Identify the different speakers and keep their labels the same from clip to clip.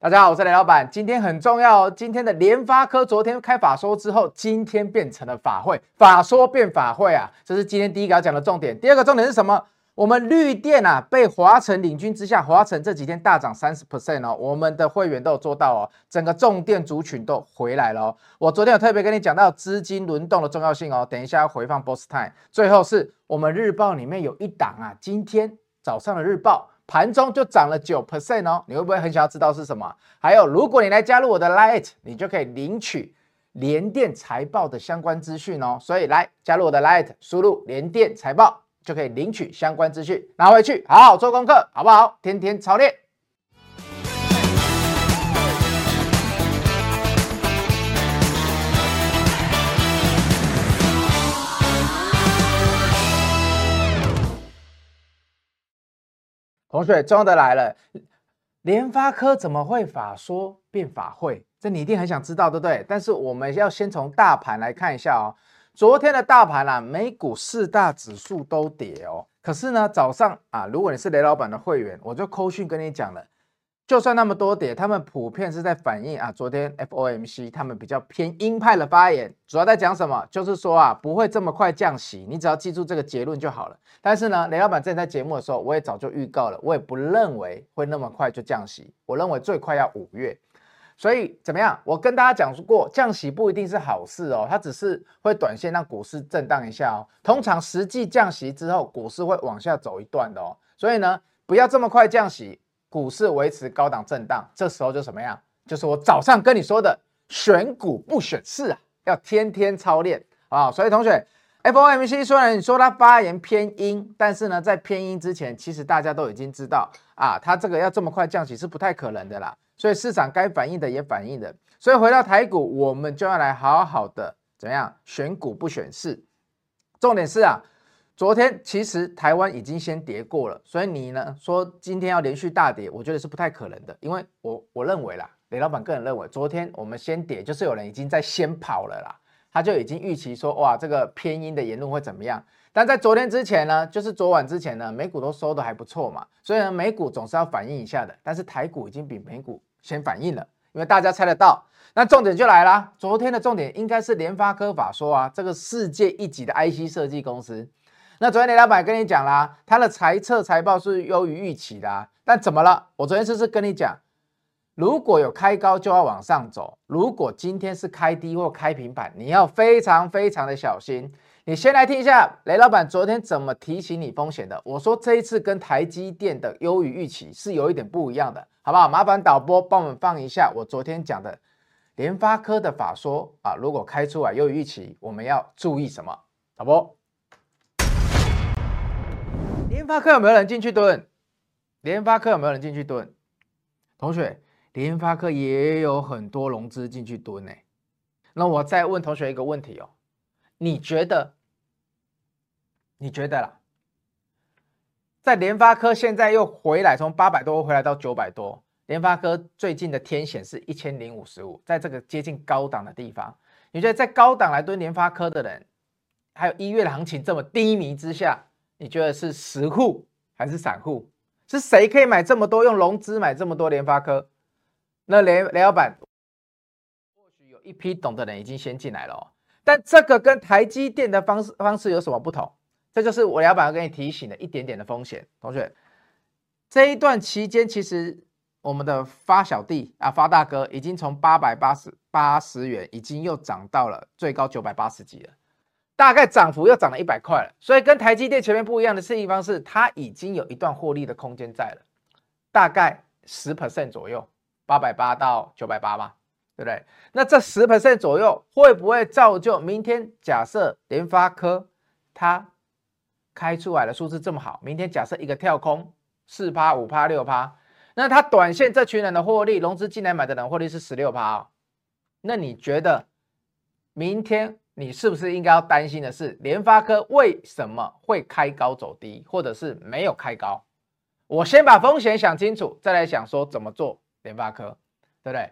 Speaker 1: 大家好，我是雷老板。今天很重要哦，今天的联发科昨天开法说之后，今天变成了法会，法说变法会啊，这是今天第一个要讲的重点。第二个重点是什么？我们绿电啊，被华城领军之下，华城这几天大涨三十 percent 哦，我们的会员都有做到哦，整个重电族群都回来了哦。我昨天有特别跟你讲到资金轮动的重要性哦，等一下要回放 Boss Time。最后是我们日报里面有一档啊，今天早上的日报。盘中就涨了九 percent 哦，你会不会很想要知道是什么？还有，如果你来加入我的 Lite，你就可以领取联电财报的相关资讯哦。所以来加入我的 Lite，输入联电财报就可以领取相关资讯，拿回去好好做功课，好不好？天天操练。同学，重要的来了，联发科怎么会法说变法会？这你一定很想知道，对不对？但是我们要先从大盘来看一下哦。昨天的大盘啊，美股四大指数都跌哦。可是呢，早上啊，如果你是雷老板的会员，我就扣讯跟你讲了。就算那么多点，他们普遍是在反映啊，昨天 FOMC 他们比较偏鹰派的发言，主要在讲什么？就是说啊，不会这么快降息，你只要记住这个结论就好了。但是呢，雷老板之前在节目的时候，我也早就预告了，我也不认为会那么快就降息，我认为最快要五月。所以怎么样？我跟大家讲过，降息不一定是好事哦，它只是会短线让股市震荡一下哦。通常实际降息之后，股市会往下走一段的哦。所以呢，不要这么快降息。股市维持高档震荡，这时候就什么样？就是我早上跟你说的，选股不选市啊，要天天操练啊。所以同学，FOMC 虽然你说它发言偏鹰，但是呢，在偏鹰之前，其实大家都已经知道啊，它这个要这么快降息是不太可能的啦。所以市场该反应的也反应的。所以回到台股，我们就要来好好的怎样选股不选市。重点是啊。昨天其实台湾已经先跌过了，所以你呢说今天要连续大跌，我觉得是不太可能的，因为我我认为啦，雷老板个人认为，昨天我们先跌，就是有人已经在先跑了啦，他就已经预期说哇这个偏鹰的言论会怎么样，但在昨天之前呢，就是昨晚之前呢，美股都收得还不错嘛，所以呢美股总是要反应一下的，但是台股已经比美股先反应了，因为大家猜得到，那重点就来了，昨天的重点应该是联发科法说啊，这个世界一级的 IC 设计公司。那昨天雷老板跟你讲啦，他的财测财报是优于预期的啊，但怎么了？我昨天是不是跟你讲，如果有开高就要往上走，如果今天是开低或开平板，你要非常非常的小心。你先来听一下雷老板昨天怎么提醒你风险的。我说这一次跟台积电的优于预期是有一点不一样的，好不好？麻烦导播帮我们放一下我昨天讲的联发科的法说啊，如果开出来优于预期，我们要注意什么？导播。联发科有没有人进去蹲？联发科有没有人进去蹲？同学，联发科也有很多融资进去蹲呢。那我再问同学一个问题哦，你觉得？你觉得啦？在联发科现在又回来，从八百多回来到九百多，联发科最近的天线是一千零五十五，在这个接近高档的地方，你觉得在高档来蹲联发科的人，还有一月的行情这么低迷之下？你觉得是实户还是散户？是谁可以买这么多，用融资买这么多联发科？那雷雷老板，或许有一批懂的人已经先进来了哦。但这个跟台积电的方式方式有什么不同？这就是我老板要跟你提醒的一点点的风险。同学，这一段期间，其实我们的发小弟啊，发大哥已经从八百八十八十元，已经又涨到了最高九百八十几了。大概涨幅又涨了一百块了，所以跟台积电前面不一样的地方是，它已经有一段获利的空间在了，大概十 percent 左右，八百八到九百八嘛，对不对？那这十 percent 左右会不会造就明天假设联发科它开出来的数字这么好，明天假设一个跳空四趴五趴六趴，那它短线这群人的获利，融资进来买的人获利是十六趴哦，那你觉得明天？你是不是应该要担心的是联发科为什么会开高走低，或者是没有开高？我先把风险想清楚，再来想说怎么做联发科，对不对？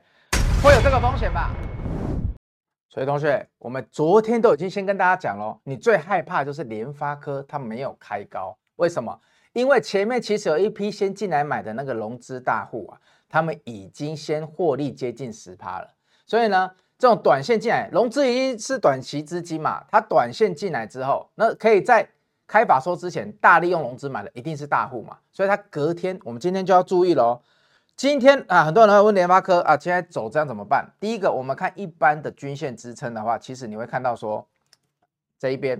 Speaker 1: 会有这个风险吧？所以同学，我们昨天都已经先跟大家讲了，你最害怕就是联发科它没有开高，为什么？因为前面其实有一批先进来买的那个融资大户啊，他们已经先获利接近十趴了。所以呢，这种短线进来，融资已经是短期资金嘛，它短线进来之后，那可以在开法说之前大利用融资买的一定是大户嘛，所以它隔天，我们今天就要注意喽。今天啊，很多人会问联发科啊，现在走这样怎么办？第一个，我们看一般的均线支撑的话，其实你会看到说这一边，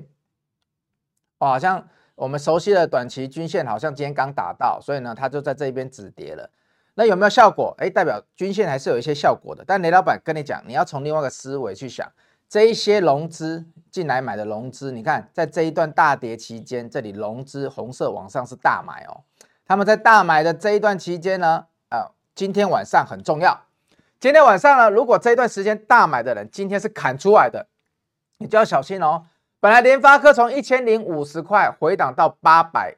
Speaker 1: 哦，好像我们熟悉的短期均线好像今天刚打到，所以呢，它就在这一边止跌了。那有没有效果？哎，代表均线还是有一些效果的。但雷老板跟你讲，你要从另外一个思维去想，这一些融资进来买的融资，你看在这一段大跌期间，这里融资红色往上是大买哦，他们在大买的这一段期间呢？啊今天晚上很重要。今天晚上呢，如果这一段时间大买的人今天是砍出来的，你就要小心哦。本来联发科从一千零五十块回档到八百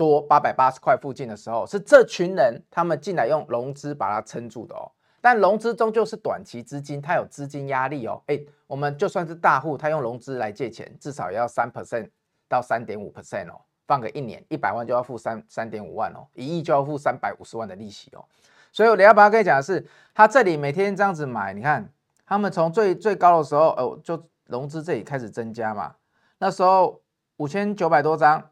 Speaker 1: 多、八百八十块附近的时候，是这群人他们进来用融资把它撑住的哦。但融资终究是短期资金，它有资金压力哦。诶，我们就算是大户，他用融资来借钱，至少也要三 percent 到三点五 percent 哦。放个一年，一百万就要付三三点五万哦，一亿就要付三百五十万的利息哦。所以我要把它跟你讲的是，他这里每天这样子买，你看他们从最最高的时候，哦，就融资这里开始增加嘛。那时候五千九百多张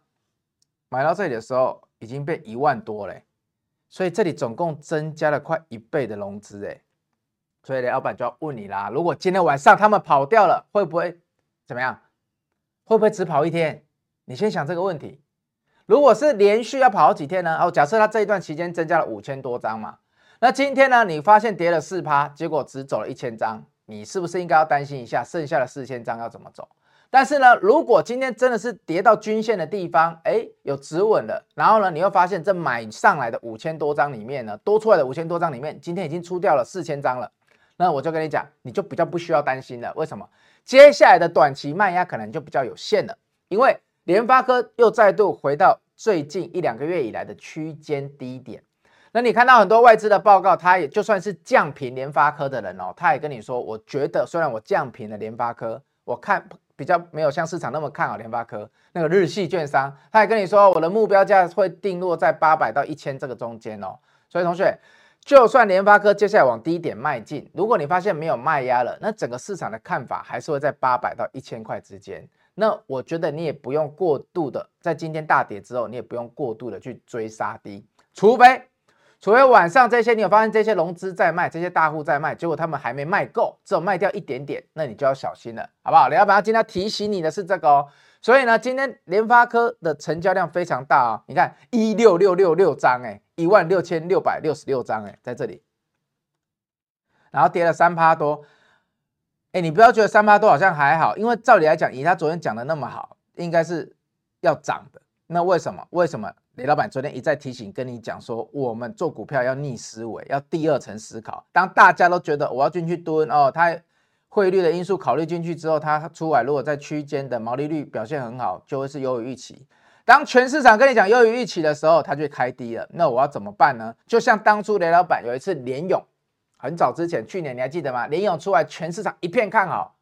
Speaker 1: 买到这里的时候，已经变一万多嘞。所以这里总共增加了快一倍的融资诶。所以雷老板就要问你啦，如果今天晚上他们跑掉了，会不会怎么样？会不会只跑一天？你先想这个问题。如果是连续要跑好几天呢？哦，假设他这一段期间增加了五千多张嘛。那今天呢？你发现跌了四趴，结果只走了一千张，你是不是应该要担心一下，剩下的四千张要怎么走？但是呢，如果今天真的是跌到均线的地方，哎，有止稳了，然后呢，你又发现这买上来的五千多张里面呢，多出来的五千多张里面，今天已经出掉了四千张了，那我就跟你讲，你就比较不需要担心了。为什么？接下来的短期卖压可能就比较有限了，因为联发科又再度回到最近一两个月以来的区间低点。那你看到很多外资的报告，他也就算是降评联发科的人哦，他也跟你说，我觉得虽然我降评了联发科，我看比较没有像市场那么看好联发科。那个日系券商，他也跟你说，我的目标价会定落在八百到一千这个中间哦。所以同学，就算联发科接下来往低点迈进，如果你发现没有卖压了，那整个市场的看法还是会在八百到一千块之间。那我觉得你也不用过度的，在今天大跌之后，你也不用过度的去追杀低，除非。除非晚上这些，你有发现这些融资在卖，这些大户在卖，结果他们还没卖够，只有卖掉一点点，那你就要小心了，好不好？李老板今天提醒你的是这个哦。所以呢，今天联发科的成交量非常大啊、哦，你看一六六六六张，哎，一万六千六百六十六张，哎，在这里，然后跌了三趴多，哎，你不要觉得三趴多好像还好，因为照理来讲，以他昨天讲的那么好，应该是要涨的。那为什么？为什么？雷老板昨天一再提醒跟你讲说，我们做股票要逆思维，要第二层思考。当大家都觉得我要进去蹲哦，它汇率的因素考虑进去之后，它出来如果在区间的毛利率表现很好，就会是优于预期。当全市场跟你讲优于预期的时候，它就开低了。那我要怎么办呢？就像当初雷老板有一次联咏，很早之前，去年你还记得吗？联咏出来，全市场一片看好，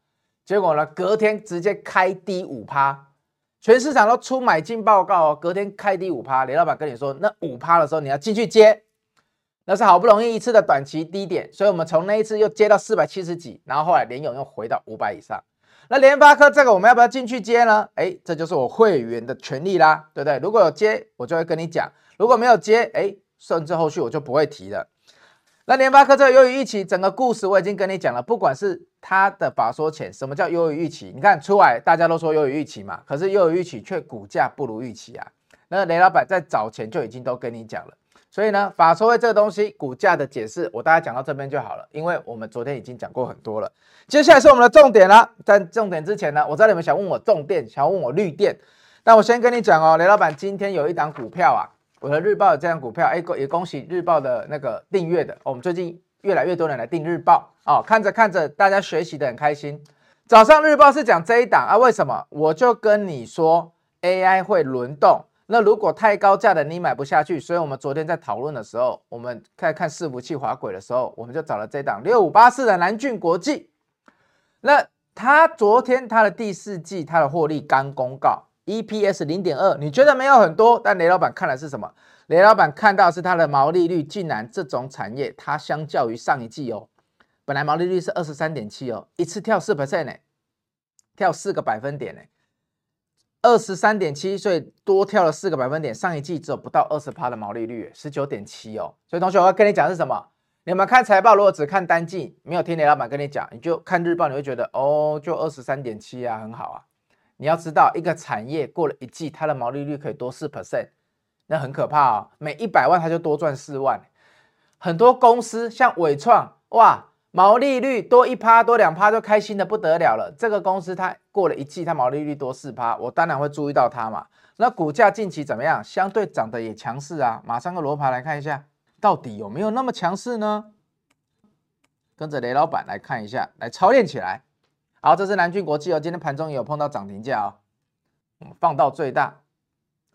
Speaker 1: 结果呢，隔天直接开低五趴。全市场都出买进报告哦，隔天开低五趴，雷老板跟你说，那五趴的时候你要进去接，那是好不容易一次的短期低点，所以我们从那一次又接到四百七十几，然后后来联咏又回到五百以上。那联发科这个我们要不要进去接呢？哎，这就是我会员的权利啦，对不对？如果有接，我就会跟你讲；如果没有接，哎，甚至后续我就不会提了。那联发科这个优于预期，整个故事我已经跟你讲了。不管是它的法说前，什么叫优于预期？你看出来，大家都说优于预期嘛，可是优于预期却股价不如预期啊。那雷老板在早前就已经都跟你讲了。所以呢，法说会这个东西，股价的解释，我大概讲到这边就好了，因为我们昨天已经讲过很多了。接下来是我们的重点了。在重点之前呢，我知道你们想问我重电，想问我绿电，但我先跟你讲哦，雷老板今天有一档股票啊。我的日报的这张股票，哎，也恭喜日报的那个订阅的，我们最近越来越多人来订日报哦，看着看着，大家学习的很开心。早上日报是讲这一档啊，为什么？我就跟你说，AI 会轮动，那如果太高价的你买不下去，所以我们昨天在讨论的时候，我们在看伺服器滑轨的时候，我们就找了这档六五八四的南俊国际。那他昨天他的第四季他的获利刚公告。EPS 零点二，你觉得没有很多，但雷老板看的是什么？雷老板看到是它的毛利率竟然这种产业，它相较于上一季哦，本来毛利率是二十三点七哦，一次跳四 percent 呢，跳四个百分点呢，二十三点七，所以多跳了四个百分点。上一季只有不到二十趴的毛利率，十九点七哦。所以同学，我要跟你讲是什么？你们看财报，如果只看单季，没有听雷老板跟你讲，你就看日报，你会觉得哦，就二十三点七啊，很好啊。你要知道，一个产业过了一季，它的毛利率可以多四 percent，那很可怕哦。每一百万它就多赚四万。很多公司像伟创，哇，毛利率多一趴多两趴就开心的不得了了。这个公司它过了一季，它毛利率多四趴，我当然会注意到它嘛。那股价近期怎么样？相对涨得也强势啊。马上个罗盘来看一下。到底有没有那么强势呢？跟着雷老板来看一下，来操练起来。好，这是南俊国际哦，今天盘中有碰到涨停价哦。放到最大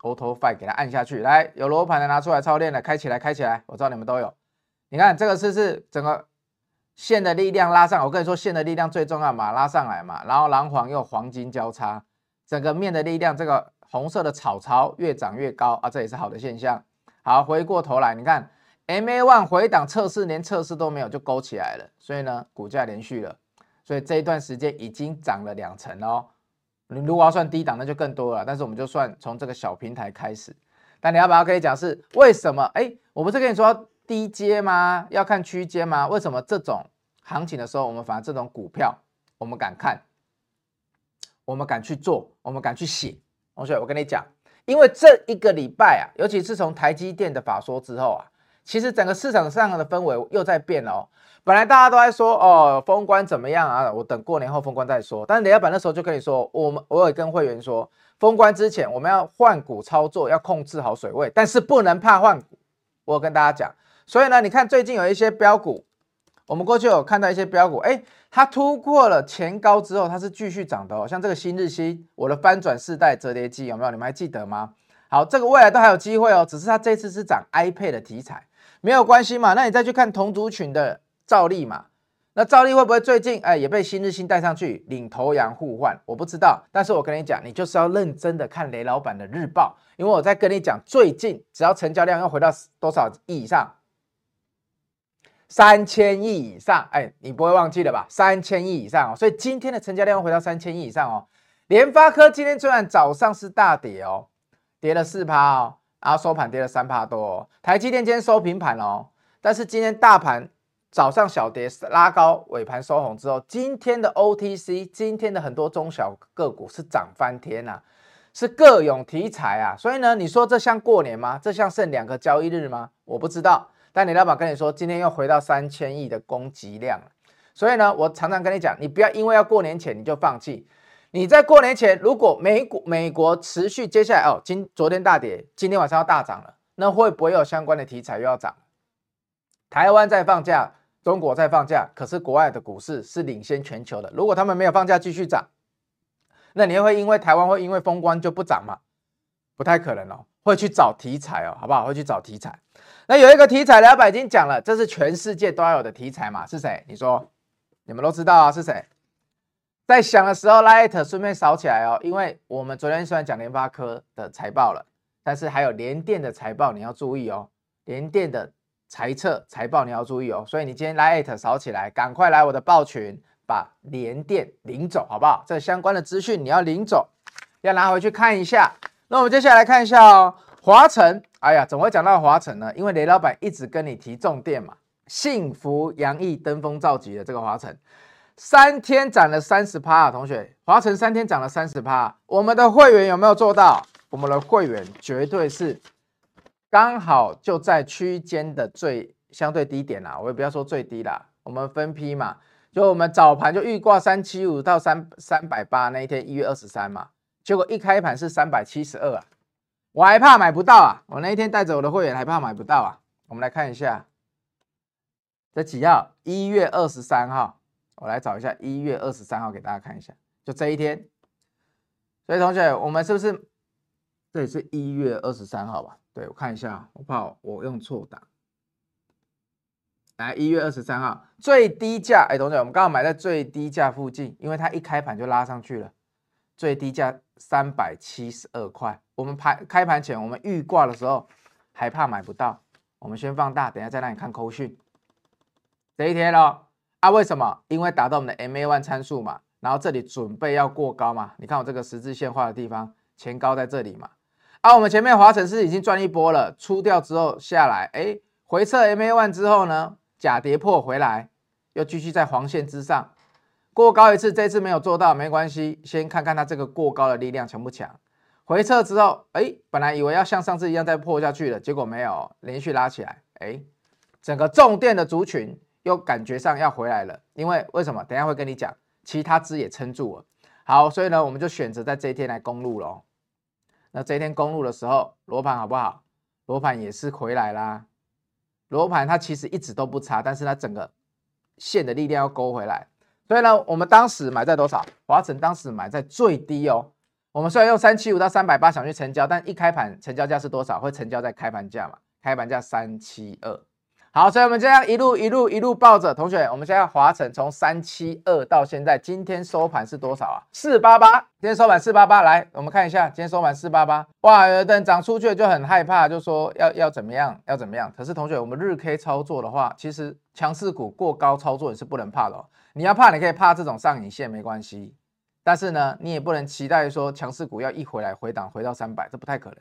Speaker 1: ，Auto Five 给它按下去，来有罗盘的拿出来操练的，开起来，开起来。我知道你们都有。你看这个是是整个线的力量拉上，我跟你说线的力量最重要嘛，拉上来嘛，然后蓝黄又黄金交叉，整个面的力量，这个红色的草槽越长越高啊，这也是好的现象。好，回过头来，你看。MA one 回档测试，连测试都没有就勾起来了，所以呢，股价连续了，所以这一段时间已经涨了两成哦。你如果要算低档，那就更多了。但是我们就算从这个小平台开始。但你要不要可以讲是为什么？哎，我不是跟你说低阶吗？要看区间吗？为什么这种行情的时候，我们反而这种股票我们敢看，我们敢去做，我们敢去写？同学，我跟你讲，因为这一个礼拜啊，尤其是从台积电的法说之后啊。其实整个市场上的氛围又在变了哦。本来大家都在说哦，封关怎么样啊？我等过年后封关再说。但是雷老板那时候就跟你说，我们我有跟会员说，封关之前我们要换股操作，要控制好水位，但是不能怕换股。我有跟大家讲，所以呢，你看最近有一些标股，我们过去有看到一些标股，哎，它突破了前高之后，它是继续涨的哦。像这个新日兴，我的翻转世代折叠机有没有？你们还记得吗？好，这个未来都还有机会哦，只是它这次是涨 iPad 的题材。没有关系嘛，那你再去看同族群的兆利嘛，那兆利会不会最近哎也被新日新带上去领头羊互换？我不知道，但是我跟你讲，你就是要认真的看雷老板的日报，因为我在跟你讲，最近只要成交量要回到多少亿以上，三千亿以上，哎，你不会忘记了吧？三千亿以上哦，所以今天的成交量要回到三千亿以上哦。联发科今天虽然早上是大跌哦，跌了四趴哦。然后收盘跌了三趴多，台积电今天收平盘哦，但是今天大盘早上小跌拉高，尾盘收红之后，今天的 OTC，今天的很多中小个股是涨翻天呐，是各有题材啊，所以呢，你说这像过年吗？这像剩两个交易日吗？我不知道，但你老板跟你说，今天又回到三千亿的攻击量，所以呢，我常常跟你讲，你不要因为要过年前你就放弃。你在过年前，如果美股美国持续接下来哦，今昨天大跌，今天晚上要大涨了，那会不会有相关的题材又要涨？台湾在放假，中国在放假，可是国外的股市是领先全球的。如果他们没有放假继续涨，那你会因为台湾会因为封关就不涨吗？不太可能哦，会去找题材哦，好不好？会去找题材。那有一个题材，老板已经讲了，这是全世界都要有的题材嘛？是谁？你说，你们都知道啊？是谁？在想的时候，Light 顺便扫起来哦，因为我们昨天虽然讲联发科的财报了，但是还有联电的财报你要注意哦，联电的财测财报你要注意哦，所以你今天 Light 扫起来，赶快来我的报群，把联电领走，好不好？这相关的资讯你要领走，要拿回去看一下。那我们接下来看一下哦，华城，哎呀，怎么会讲到华城呢？因为雷老板一直跟你提重电嘛，幸福洋溢登峰造极的这个华城。三天涨了三十趴啊，同学，华晨三天涨了三十趴，我们的会员有没有做到？我们的会员绝对是刚好就在区间的最相对低点啦，我也不要说最低啦，我们分批嘛，就我们早盘就预挂三七五到三三百八那一天一月二十三嘛，结果一开盘是三百七十二啊，我还怕买不到啊，我那一天带着我的会员还怕买不到啊，我们来看一下，这几号？一月二十三号。我来找一下一月二十三号给大家看一下，就这一天。所以同学，我们是不是这里是一月二十三号吧？对，我看一下，我怕我用错档。来，一月二十三号最低价，哎，同学，我们刚好买在最低价附近，因为它一开盘就拉上去了，最低价三百七十二块。我们盘开盘前我们预挂的时候，还怕买不到？我们先放大，等下再让你看扣讯。这一天喽，啊，为什么？因为达到我们的 MA one 参数嘛，然后这里准备要过高嘛。你看我这个十字线画的地方，前高在这里嘛。啊，我们前面华晨是已经赚一波了，出掉之后下来，哎，回撤 MA one 之后呢，假跌破回来，又继续在黄线之上过高一次，这次没有做到没关系，先看看它这个过高的力量强不强。回撤之后，哎，本来以为要像上次一样再破下去了，结果没有，连续拉起来，哎，整个重电的族群又感觉上要回来了，因为为什么？等下会跟你讲，其他支也撑住了。好，所以呢，我们就选择在这一天来攻入喽。那这一天攻入的时候，罗盘好不好？罗盘也是回来啦。罗盘它其实一直都不差，但是它整个线的力量要勾回来。所以呢，我们当时买在多少？华城当时买在最低哦。我们虽然用三七五到三百八想去成交，但一开盘成交价是多少？会成交在开盘价嘛？开盘价三七二。好，所以我们这样一路一路一路抱着，同学，我们现在华晨从三七二到现在，今天收盘是多少啊？四八八，今天收盘四八八，来，我们看一下，今天收盘四八八，哇，有的人涨出去就很害怕，就说要要怎么样，要怎么样。可是同学，我们日 K 操作的话，其实强势股过高操作也是不能怕的哦。你要怕，你可以怕这种上影线没关系，但是呢，你也不能期待说强势股要一回来回档回到三百，这不太可能。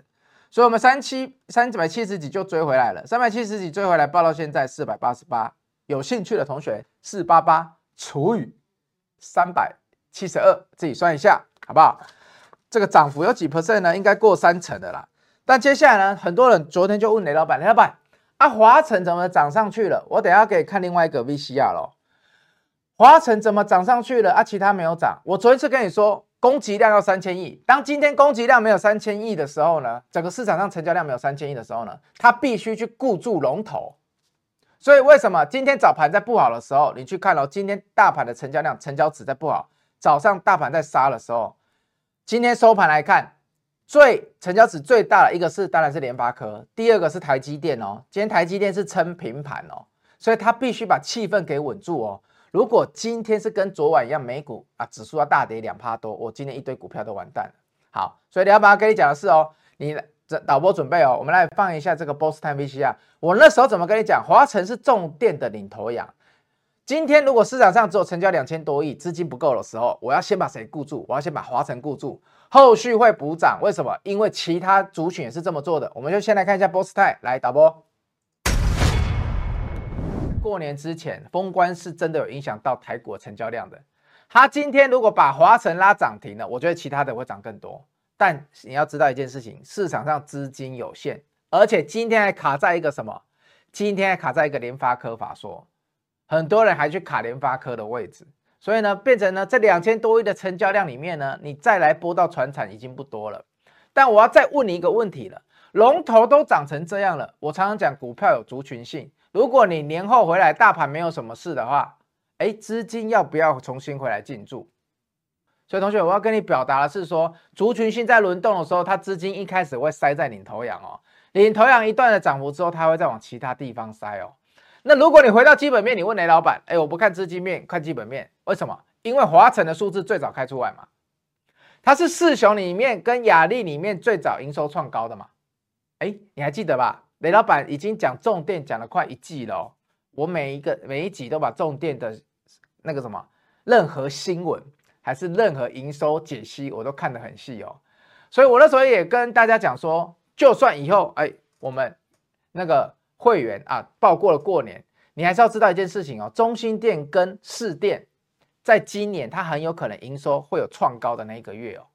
Speaker 1: 所以，我们三七三百七十几就追回来了，三百七十几追回来，报到现在四百八十八。有兴趣的同学，四八八除以三百七十二，自己算一下，好不好？这个涨幅有几 percent 呢？应该过三成的啦。但接下来呢，很多人昨天就问雷老板，雷老板啊，华城怎么涨上去了？我等下可以看另外一个 VCR 喽。华城怎么涨上去了？啊，其他没有涨。我昨天是跟你说。供给量要三千亿，当今天供给量没有三千亿的时候呢，整个市场上成交量没有三千亿的时候呢，它必须去固住龙头。所以为什么今天早盘在不好的时候，你去看了今天大盘的成交量、成交值在不好，早上大盘在杀的时候，今天收盘来看，最成交值最大的一个是当然是联发科，第二个是台积电哦。今天台积电是撑平盘哦，所以它必须把气氛给稳住哦。如果今天是跟昨晚一样，美股啊指数要大跌两趴多，我今天一堆股票都完蛋了。好，所以你要把它跟你讲的是哦，你这导播准备哦，我们来放一下这个 Boss Time VCR。我那时候怎么跟你讲？华城是重电的领头羊。今天如果市场上只有成交两千多亿，资金不够的时候，我要先把谁固住？我要先把华城顾住，后续会补涨。为什么？因为其他族群也是这么做的。我们就先来看一下 Boss Time，来导播。过年之前封关是真的有影响到台股成交量的。他今天如果把华城拉涨停了，我觉得其他的会涨更多。但你要知道一件事情，市场上资金有限，而且今天还卡在一个什么？今天还卡在一个联发科法说，很多人还去卡联发科的位置，所以呢，变成呢这两千多亿的成交量里面呢，你再来拨到传产已经不多了。但我要再问你一个问题了，龙头都涨成这样了，我常常讲股票有族群性。如果你年后回来，大盘没有什么事的话，哎，资金要不要重新回来进驻？所以同学，我要跟你表达的是说，族群性在轮动的时候，它资金一开始会塞在领头羊哦，领头羊一段的涨幅之后，它会再往其他地方塞哦。那如果你回到基本面，你问雷老板，哎，我不看资金面，看基本面，为什么？因为华晨的数字最早开出来嘛，它是四雄里面跟雅丽里面最早营收创高的嘛，哎，你还记得吧？雷老板已经讲重电讲了快一季了哦，我每一个每一集都把重电的那个什么任何新闻还是任何营收解析我都看得很细哦，所以我那时候也跟大家讲说，就算以后哎我们那个会员啊报过了过年，你还是要知道一件事情哦，中心店跟市店在今年它很有可能营收会有创高的那一个月哦，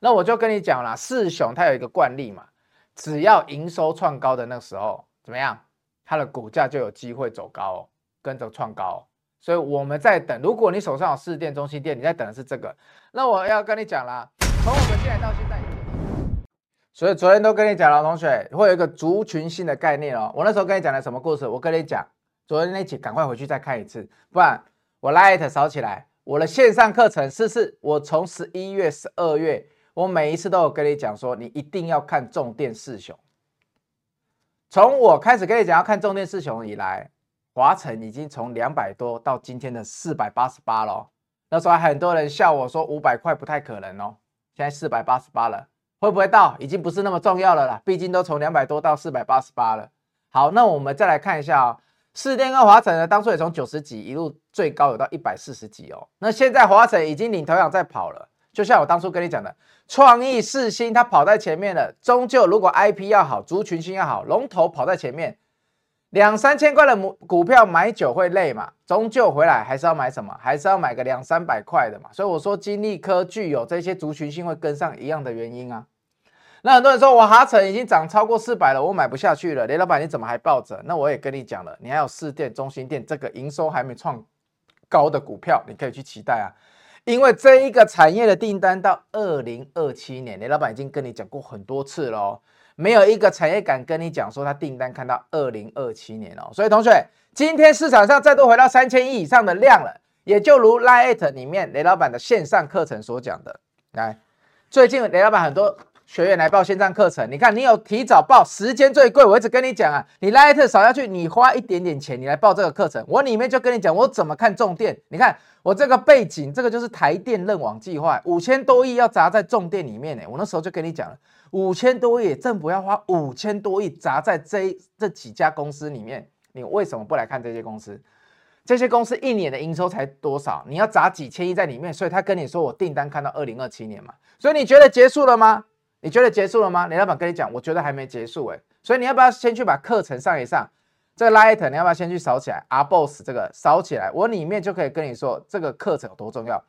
Speaker 1: 那我就跟你讲了，四雄它有一个惯例嘛。只要营收创高的那时候，怎么样？它的股价就有机会走高哦，跟着创高。所以我们在等。如果你手上有士电、中心店，你在等的是这个。那我要跟你讲啦，从我们进来到现在，所以昨天都跟你讲了，同学会有一个族群性的概念哦。我那时候跟你讲了什么故事？我跟你讲，昨天那期赶快回去再看一次，不然我 Light 扫起来。我的线上课程是是，我从十一月、十二月。我每一次都有跟你讲说，你一定要看重电四雄。从我开始跟你讲要看重电四雄以来，华晨已经从两百多到今天的四百八十八了。那时候很多人笑我说五百块不太可能哦，现在四百八十八了。会不会到已经不是那么重要了啦，毕竟都从两百多到四百八十八了。好，那我们再来看一下哦，四电跟华晨呢，当初也从九十几一路最高有到一百四十几哦。那现在华晨已经领头羊在跑了，就像我当初跟你讲的，创意四星它跑在前面了，终究如果 IP 要好，族群性要好，龙头跑在前面。两三千块的股股票买久会累嘛，终究回来还是要买什么？还是要买个两三百块的嘛。所以我说金丽科具有这些族群性会跟上一样的原因啊。那很多人说我哈城已经涨超过四百了，我买不下去了。雷老板你怎么还抱着？那我也跟你讲了，你还有四店、中心店这个营收还没创高的股票，你可以去期待啊。因为这一个产业的订单到二零二七年，雷老板已经跟你讲过很多次了哦。没有一个产业敢跟你讲说他订单看到二零二七年哦，所以同学，今天市场上再度回到三千亿以上的量了，也就如 Lite 里面雷老板的线上课程所讲的，来，最近雷老板很多学员来报线上课程，你看你有提早报，时间最贵，我一直跟你讲啊，你 Lite 扫下去，你花一点点钱，你来报这个课程，我里面就跟你讲我怎么看重电，你看我这个背景，这个就是台电认网计划，五千多亿要砸在重电里面呢，我那时候就跟你讲了。五千多亿，政府要花五千多亿砸在这这几家公司里面，你为什么不来看这些公司？这些公司一年的营收才多少？你要砸几千亿在里面，所以他跟你说我订单看到二零二七年嘛，所以你觉得结束了吗？你觉得结束了吗？雷老板跟你讲，我觉得还没结束诶。所以你要不要先去把课程上一上？这个 Light 你要不要先去扫起来？R Boss 这个扫起来，我里面就可以跟你说这个课程有多重要。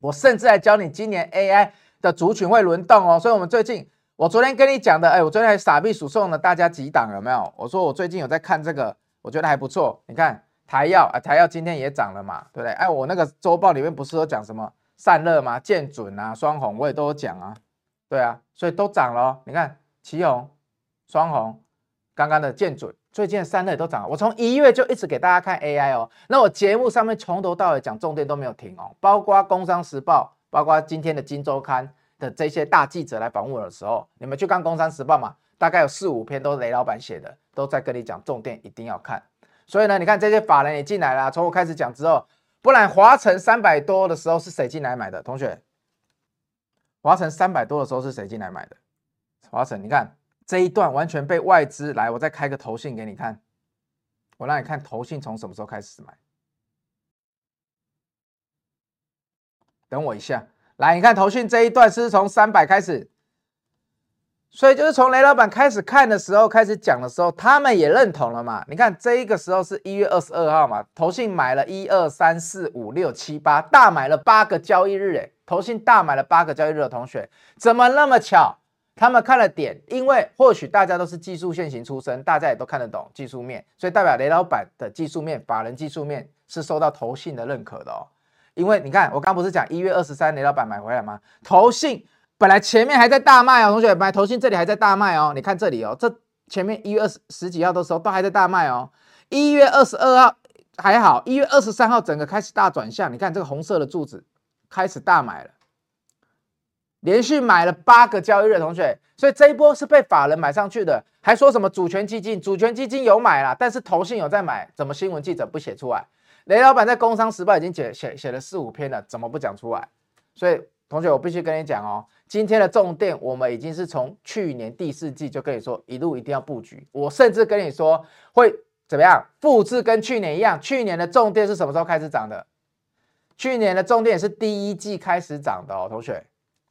Speaker 1: 我甚至还教你今年 AI 的族群会轮动哦，所以我们最近。我昨天跟你讲的，哎，我昨天还傻逼数送了大家几档，有没有？我说我最近有在看这个，我觉得还不错。你看台耀啊，台耀今天也涨了嘛，对不对？哎，我那个周报里面不是有讲什么散热吗？建准啊，双红我也都有讲啊，对啊，所以都涨了哦。你看奇鋐、双红，刚刚的建准，最近的散热也都涨了。我从一月就一直给大家看 AI 哦，那我节目上面从头到尾讲重点都没有停哦，包括工商时报，包括今天的金周刊。的这些大记者来访问我的时候，你们去看《工商时报》嘛，大概有四五篇都是雷老板写的，都在跟你讲重点，一定要看。所以呢，你看这些法人也进来了，从我开始讲之后，不然华城三百多的时候是谁进来买的？同学，华城三百多的时候是谁进来买的？华城，你看这一段完全被外资来，我再开个投信给你看，我让你看投信从什么时候开始买。等我一下。来，你看投信这一段是从三百开始，所以就是从雷老板开始看的时候，开始讲的时候，他们也认同了嘛。你看这一个时候是一月二十二号嘛，投信买了一二三四五六七八，大买了八个交易日，哎，投信大买了八个交易日的同学，怎么那么巧？他们看了点，因为或许大家都是技术线型出身，大家也都看得懂技术面，所以代表雷老板的技术面、法人技术面是受到投信的认可的哦。因为你看，我刚不是讲一月二十三雷老板买回来吗？投信本来前面还在大卖哦，同学买投信这里还在大卖哦。你看这里哦，这前面一月二十十几号的时候都还在大卖哦。一月二十二号还好，一月二十三号整个开始大转向。你看这个红色的柱子开始大买了，连续买了八个交易日，同学，所以这一波是被法人买上去的。还说什么主权基金？主权基金有买啦，但是投信有在买，怎么新闻记者不写出来？雷老板在《工商时报》已经写写写了四五篇了，怎么不讲出来？所以同学，我必须跟你讲哦，今天的重点我们已经是从去年第四季就跟你说，一路一定要布局。我甚至跟你说会怎么样，复制跟去年一样。去年的重点是什么时候开始涨的？去年的重点是第一季开始涨的哦，同学，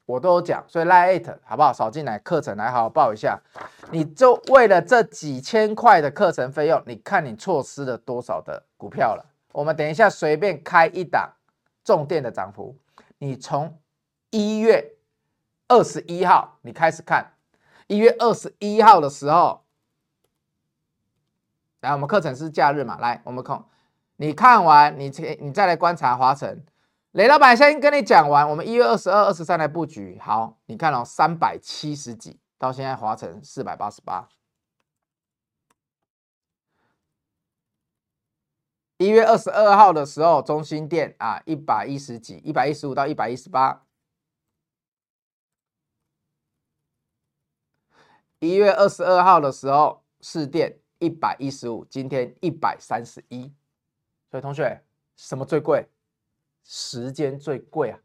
Speaker 1: 我都有讲。所以 Lite 好不好？扫进来课程来好好报一下。你就为了这几千块的课程费用，你看你错失了多少的股票了？我们等一下随便开一档重电的涨幅，你从一月二十一号你开始看，一月二十一号的时候，来我们课程是假日嘛，来我们看，你看完你你再来观察华城，雷老板先跟你讲完，我们一月二十二、二十三来布局，好，你看哦，三百七十几到现在华城四百八十八。一月二十二号的时候，中心电啊，一百一十几，一百一十五到一百一十八。一月二十二号的时候，士电一百一十五，今天一百三十一。所以同学，什么最贵？时间最贵啊！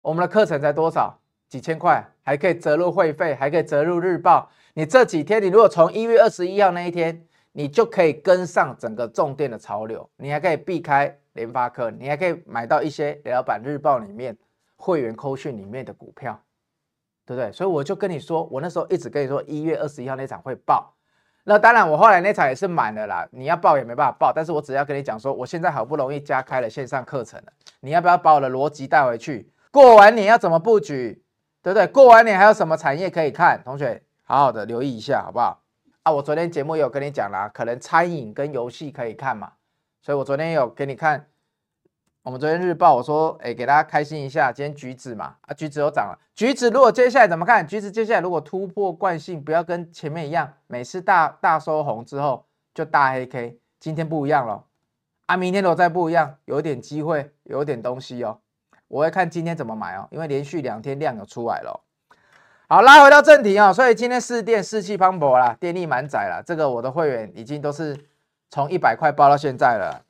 Speaker 1: 我们的课程才多少？几千块，还可以折入会费，还可以折入日报。你这几天，你如果从一月二十一号那一天，你就可以跟上整个重电的潮流，你还可以避开联发科，你还可以买到一些雷老板日报里面会员扣讯里面的股票，对不对？所以我就跟你说，我那时候一直跟你说一月二十一号那场会爆。那当然，我后来那场也是满的啦。你要报也没办法报，但是我只要跟你讲说，我现在好不容易加开了线上课程了，你要不要把我的逻辑带回去？过完年要怎么布局，对不对？过完年还有什么产业可以看？同学好好的留意一下，好不好？啊，我昨天节目也有跟你讲啦，可能餐饮跟游戏可以看嘛，所以我昨天有给你看，我们昨天日报我说，哎，给大家开心一下，今天橘子嘛，啊，橘子又涨了，橘子如果接下来怎么看？橘子接下来如果突破惯性，不要跟前面一样，每次大大收红之后就大黑 K，今天不一样了，啊，明天如果再不一样，有点机会，有点东西哦，我会看今天怎么买哦，因为连续两天量有出来了。好，拉回到正题、哦，所以今天四电士气磅礴啦，电力满载了。这个我的会员已经都是从一百块包到现在了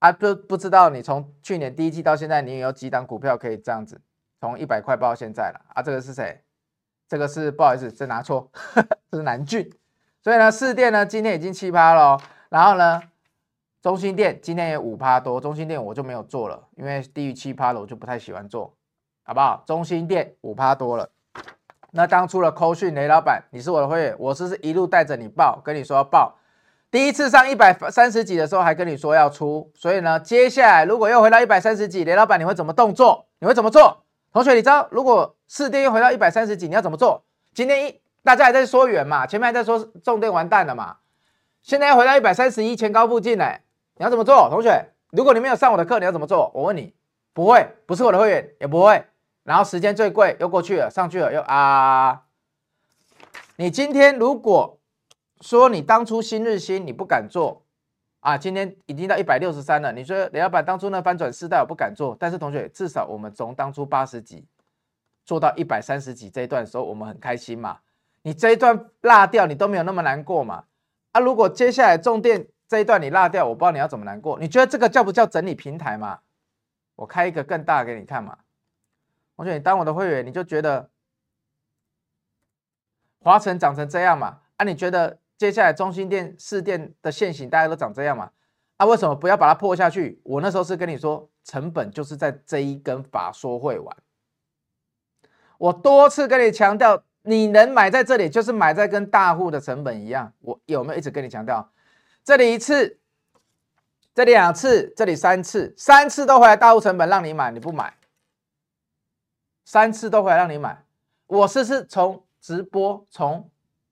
Speaker 1: 啊，不不知道你从去年第一季到现在，你有几档股票可以这样子从一百块报到现在了啊？这个是谁？这个是不好意思，这拿错，这 是南俊。所以呢，四店呢今天已经七趴了，然后呢，中心店今天也五趴多，中心店我就没有做了，因为低于七趴了，我就不太喜欢做。好不好？中心店五趴多了。那当初的扣讯雷老板，你是我的会员，我是是一路带着你报，跟你说要报。第一次上一百三十几的时候，还跟你说要出。所以呢，接下来如果又回到一百三十几，雷老板你会怎么动作？你会怎么做？同学，你知道如果四电又回到一百三十几，你要怎么做？今天一大家还在说远嘛，前面还在说重电完蛋了嘛，现在要回到一百三十一前高附近呢，你要怎么做？同学，如果你没有上我的课，你要怎么做？我问你，不会，不是我的会员，也不会。然后时间最贵又过去了，上去了又啊！你今天如果说你当初新日新你不敢做啊，今天已经到一百六十三了。你说雷老板当初那翻转世代我不敢做，但是同学至少我们从当初八十几做到一百三十几这一段的时候，我们很开心嘛。你这一段落掉，你都没有那么难过嘛。啊，如果接下来重电这一段你落掉，我不知道你要怎么难过。你觉得这个叫不叫整理平台嘛？我开一个更大给你看嘛。同学，你当我的会员，你就觉得华城长成这样嘛？啊，你觉得接下来中兴电、士电的线型大家都长这样嘛？啊，为什么不要把它破下去？我那时候是跟你说，成本就是在这一根法说会玩。我多次跟你强调，你能买在这里，就是买在跟大户的成本一样。我有没有一直跟你强调？这里一次，这里两次，这里三次，三次都回来大户成本让你买，你不买。三次都回来让你买，我是是从直播、从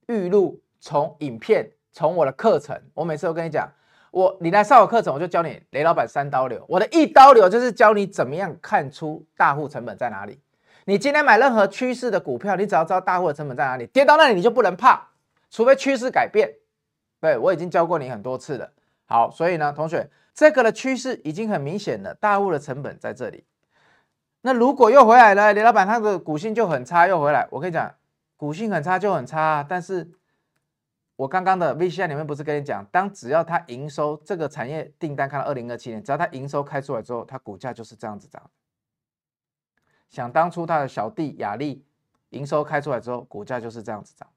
Speaker 1: 预录、从影片、从我的课程，我每次都跟你讲，我你来上我课程，我就教你雷老板三刀流。我的一刀流就是教你怎么样看出大户成本在哪里。你今天买任何趋势的股票，你只要知道大户的成本在哪里，跌到那里你就不能怕，除非趋势改变。对，我已经教过你很多次了。好，所以呢，同学，这个的趋势已经很明显了，大户的成本在这里。那如果又回来了，雷老板他的股性就很差，又回来。我跟你讲，股性很差就很差。但是，我刚刚的 VCR 里面不是跟你讲，当只要它营收这个产业订单看到二零二七年，只要它营收开出来之后，它股价就是这样子涨。想当初他的小弟雅力营收开出来之后，股价就是这样子涨。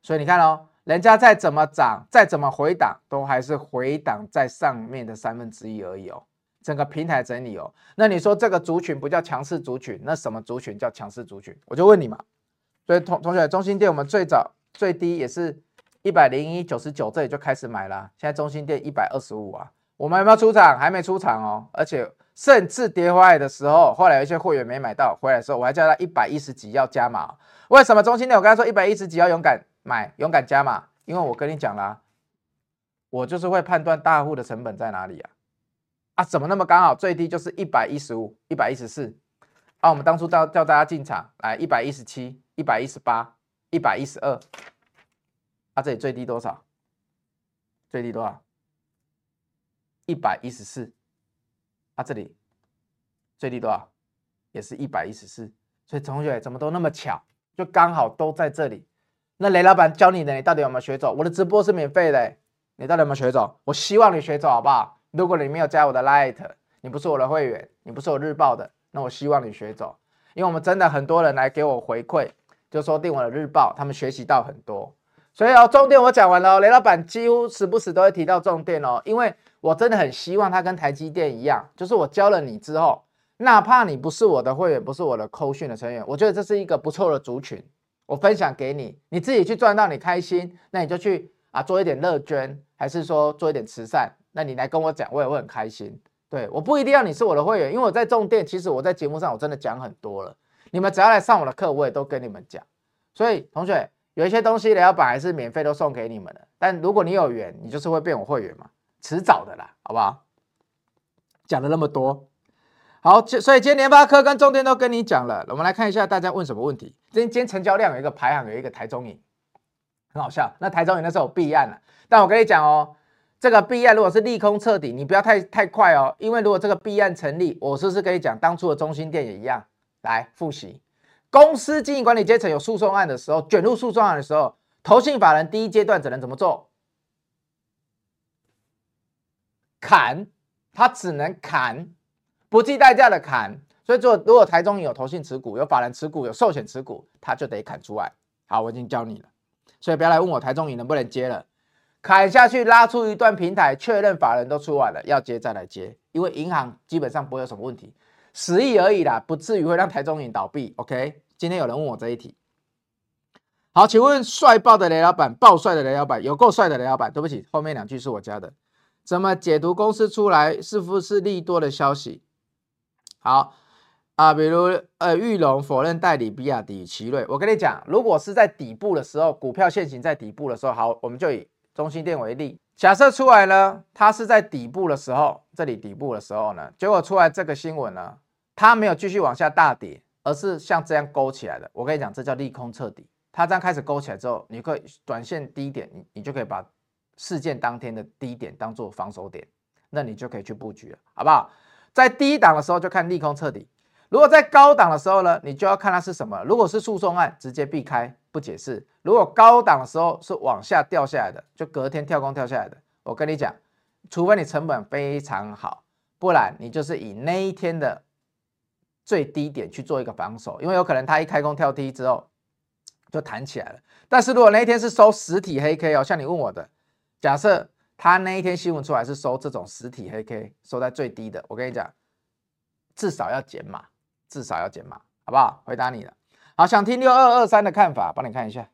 Speaker 1: 所以你看哦，人家再怎么涨，再怎么回档，都还是回档在上面的三分之一而已哦。整个平台整理哦，那你说这个族群不叫强势族群，那什么族群叫强势族群？我就问你嘛。所以同同学，中心店我们最早最低也是一百零一九十九，这里就开始买了。现在中心店一百二十五啊，我们有没有出场？还没出场哦。而且甚至跌回来的时候，后来有一些会员没买到，回来的时候我还叫他一百一十几要加码。为什么中心店我刚才说一百一十几要勇敢买，勇敢加码？因为我跟你讲啦，我就是会判断大户的成本在哪里啊。啊，怎么那么刚好？最低就是一百一十五、一百一十四。啊，我们当初叫叫大家进场，来一百一十七、一百一十八、一百一十二。啊，这里最低多少？最低多少？一百一十四。啊，这里最低多少？也是一百一十四。所以同学怎么都那么巧，就刚好都在这里。那雷老板教你的，你到底有没有学走？我的直播是免费的，你到底有没有学走？我希望你学走，好不好？如果你没有加我的 Light，你不是我的会员，你不是我日报的，那我希望你学走，因为我们真的很多人来给我回馈，就说订我的日报，他们学习到很多。所以哦，重电我讲完了，雷老板几乎时不时都会提到重电哦，因为我真的很希望他跟台积电一样，就是我教了你之后，哪怕你不是我的会员，不是我的扣讯的成员，我觉得这是一个不错的族群，我分享给你，你自己去赚到你开心，那你就去啊做一点乐捐，还是说做一点慈善，那你来跟我讲，我也会很开心。对，我不一定要你是我的会员，因为我在重电，其实我在节目上我真的讲很多了。你们只要来上我的课，我也都跟你们讲。所以同学有一些东西，雷老板还是免费都送给你们的。但如果你有缘，你就是会变我会员嘛，迟早的啦，好不好？讲了那么多，好，所以今天联发科跟中电都跟你讲了。我们来看一下大家问什么问题。今天今天成交量有一个排行，有一个台中影，很好笑。那台中影那时候有备案了，但我跟你讲哦。这个备案如果是利空彻底，你不要太太快哦，因为如果这个备案成立，我是不是跟你讲，当初的中兴电也一样，来复习，公司经营管理阶层有诉讼案的时候，卷入诉讼案的时候，投信法人第一阶段只能怎么做？砍，他只能砍，不计代价的砍。所以说，如果台中有投信持股、有法人持股、有寿险持股，他就得砍出来。好，我已经教你了，所以不要来问我台中银能不能接了。砍下去，拉出一段平台，确认法人都出来了，要接再来接，因为银行基本上不会有什么问题，十亿而已啦，不至于会让台中影倒闭。OK，今天有人问我这一题，好，请问帅爆的雷老板，爆帅的雷老板，有够帅的雷老板，对不起，后面两句是我加的，怎么解读公司出来是不是利多的消息？好啊，比如呃，裕隆否认代理比亚迪、奇瑞，我跟你讲，如果是在底部的时候，股票现行在底部的时候，好，我们就以。中兴电为例，假设出来呢，它是在底部的时候，这里底部的时候呢，结果出来这个新闻呢，它没有继续往下大跌，而是像这样勾起来的。我跟你讲，这叫利空彻底。它这样开始勾起来之后，你可以短线低点，你你就可以把事件当天的低点当做防守点，那你就可以去布局了，好不好？在低档的时候就看利空彻底，如果在高档的时候呢，你就要看它是什么。如果是诉讼案，直接避开。不解释。如果高档的时候是往下掉下来的，就隔天跳空跳下来的，我跟你讲，除非你成本非常好，不然你就是以那一天的最低点去做一个防守，因为有可能它一开空跳低之后就弹起来了。但是如果那一天是收实体黑 K 哦，像你问我的，假设它那一天新闻出来是收这种实体黑 K，收在最低的，我跟你讲，至少要减码，至少要减码，好不好？回答你了。好，想听六二二三的看法，帮你看一下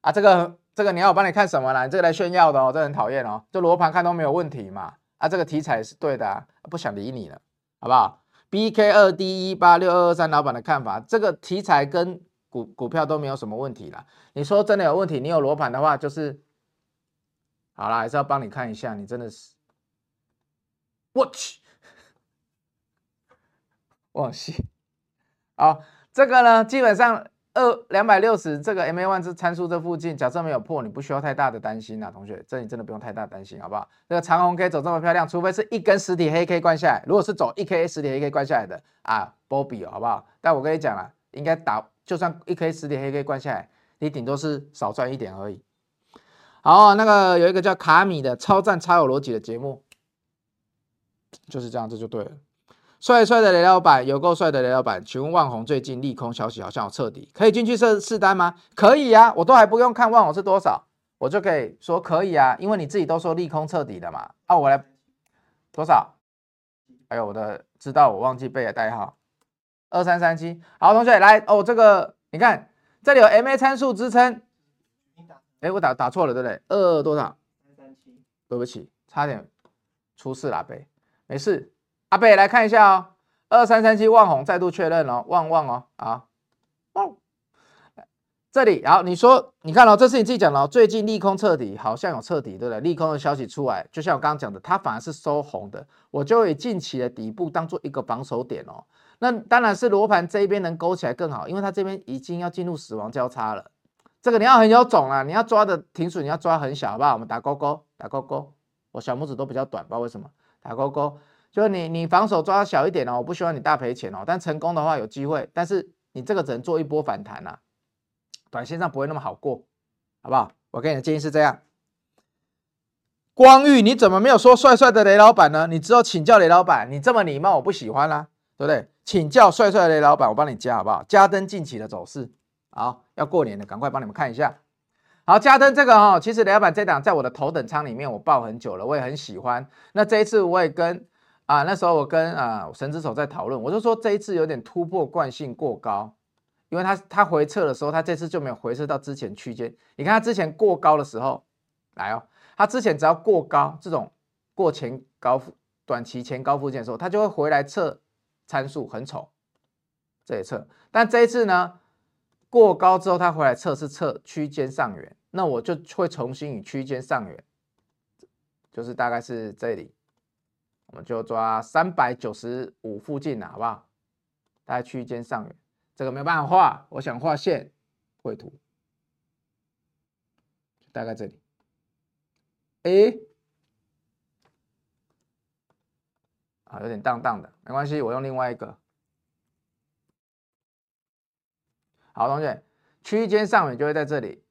Speaker 1: 啊。这个这个你要我帮你看什么啦？你这个来炫耀的哦，这很讨厌哦。这罗盘看都没有问题嘛。啊，这个题材是对的啊，不想理你了，好不好？BK 二 D 一八六二二三老板的看法，这个题材跟股股票都没有什么问题啦。你说真的有问题，你有罗盘的话，就是好啦，还是要帮你看一下。你真的是我去，忘记好。这个呢，基本上二两百六十这个 MA one 之参数这附近，假设没有破，你不需要太大的担心啊，同学，这你真的不用太大担心，好不好？这个长红 K 走这么漂亮，除非是一根实体黑 K 灌下来，如果是走一 K 实体黑 K 灌下来的啊，波比哦，好不好？但我跟你讲了，应该打就算一 K 实体黑 K 灌下来，你顶多是少赚一点而已。好，那个有一个叫卡米的超赞超有逻辑的节目，就是这样，这就对了。帅帅的雷老板，有够帅的雷老板，请问旺宏最近利空消息好像有彻底，可以进去试试单吗？可以啊，我都还不用看旺宏是多少，我就可以说可以啊，因为你自己都说利空彻底的嘛。啊，我来多少？哎呦，我的知道我忘记背了代号，二三三七。好，同学来哦，这个你看这里有 MA 参数支撑，哎，我打打错了，对不对？二多少？三三七。对不起，差点出事了，背没事。阿北来看一下哦，二三三七旺红再度确认哦，旺旺哦，啊，旺，这里，然后你说，你看哦，这是你自己讲的哦，最近利空彻底，好像有彻底，对不对？利空的消息出来，就像我刚刚讲的，它反而是收红的，我就以近期的底部当做一个防守点哦。那当然是罗盘这一边能勾起来更好，因为它这边已经要进入死亡交叉了，这个你要很有种啊，你要抓的停损，你要抓很小，好不好？我们打勾勾，打勾勾，我小拇指都比较短，不知道为什么，打勾勾。就你你防守抓小一点哦，我不希望你大赔钱哦，但成功的话有机会，但是你这个只能做一波反弹呐，短线上不会那么好过，好不好？我给你的建议是这样。光裕，你怎么没有说帅帅的雷老板呢？你只有请教雷老板，你这么礼貌我不喜欢啦。对不对？请教帅帅的雷老板，我帮你加好不好？加登近期的走势，好，要过年了，赶快帮你们看一下。好，加登这个哈、哦，其实雷老板这档在我的头等舱里面我抱很久了，我也很喜欢。那这一次我也跟啊，那时候我跟啊神之手在讨论，我就说这一次有点突破惯性过高，因为它它回撤的时候，它这次就没有回撤到之前区间。你看它之前过高的时候，来哦，它之前只要过高这种过前高短期前高附近的时候，它就会回来测。参数很丑，这一测，但这一次呢，过高之后它回来测是测区间上缘，那我就会重新以区间上缘，就是大概是这里，我们就抓三百九十五附近了，好不好？大概区间上缘，这个没有办法画，我想画线绘图，大概这里，哎。啊，有点荡荡的，没关系，我用另外一个。好，同学，区间上缘就会在这里，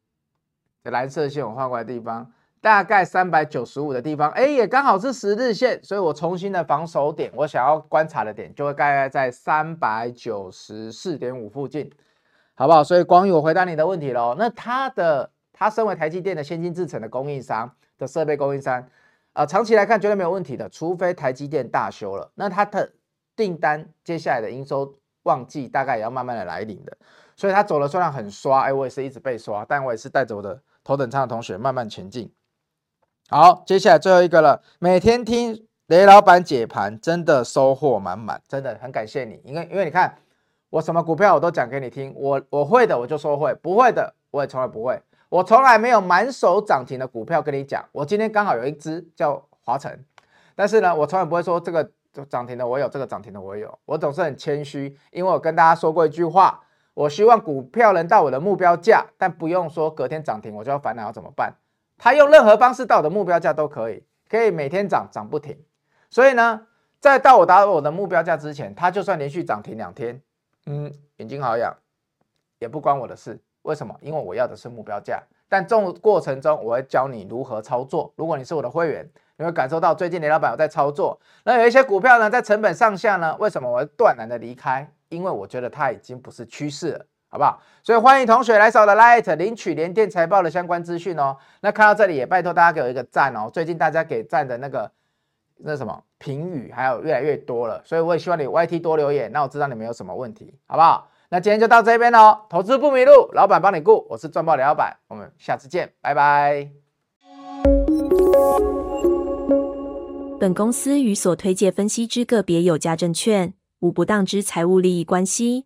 Speaker 1: 这蓝色线我画过来的地方，大概三百九十五的地方，哎，也刚好是十日线，所以我重新的防守点，我想要观察的点就会大概在三百九十四点五附近，好不好？所以光宇，我回答你的问题喽。那它的，它身为台积电的先进制程的供应商的设备供应商。呃，长期来看绝对没有问题的，除非台积电大修了，那它的订单接下来的营收旺季大概也要慢慢的来临的，所以它走的虽然很刷，哎，我也是一直被刷，但我也是带着我的头等舱的同学慢慢前进。好，接下来最后一个了，每天听雷老板解盘，真的收获满满，真的很感谢你，因为因为你看我什么股票我都讲给你听，我我会的我就说会，不会的我也从来不会。我从来没有满手涨停的股票跟你讲，我今天刚好有一只叫华晨，但是呢，我从来不会说这个涨停的我有，这个涨停的我有，我总是很谦虚，因为我跟大家说过一句话，我希望股票能到我的目标价，但不用说隔天涨停我就要烦恼要怎么办，它用任何方式到我的目标价都可以，可以每天涨涨不停，所以呢，在到我达到我的目标价之前，它就算连续涨停两天，嗯，眼睛好痒，也不关我的事。为什么？因为我要的是目标价，但这过程中我会教你如何操作。如果你是我的会员，你会感受到最近雷老板有在操作。那有一些股票呢，在成本上下呢，为什么我会断然的离开？因为我觉得它已经不是趋势了，好不好？所以欢迎同学来扫的 Light 领取联电财报的相关资讯哦。那看到这里也拜托大家给我一个赞哦。最近大家给赞的那个那什么评语还有越来越多了，所以我也希望你 YT 多留言，那我知道你们有什么问题，好不好？那今天就到这边喽，投资不迷路，老板帮你顾，我是赚爆雷老板，我们下次见，拜拜。
Speaker 2: 本公司与所推介分析之个别有价证券无不当之财务利益关系，